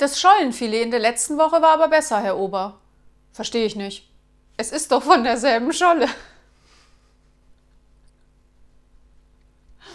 Das Schollenfilet in der letzten Woche war aber besser, Herr Ober. Verstehe ich nicht. Es ist doch von derselben Scholle.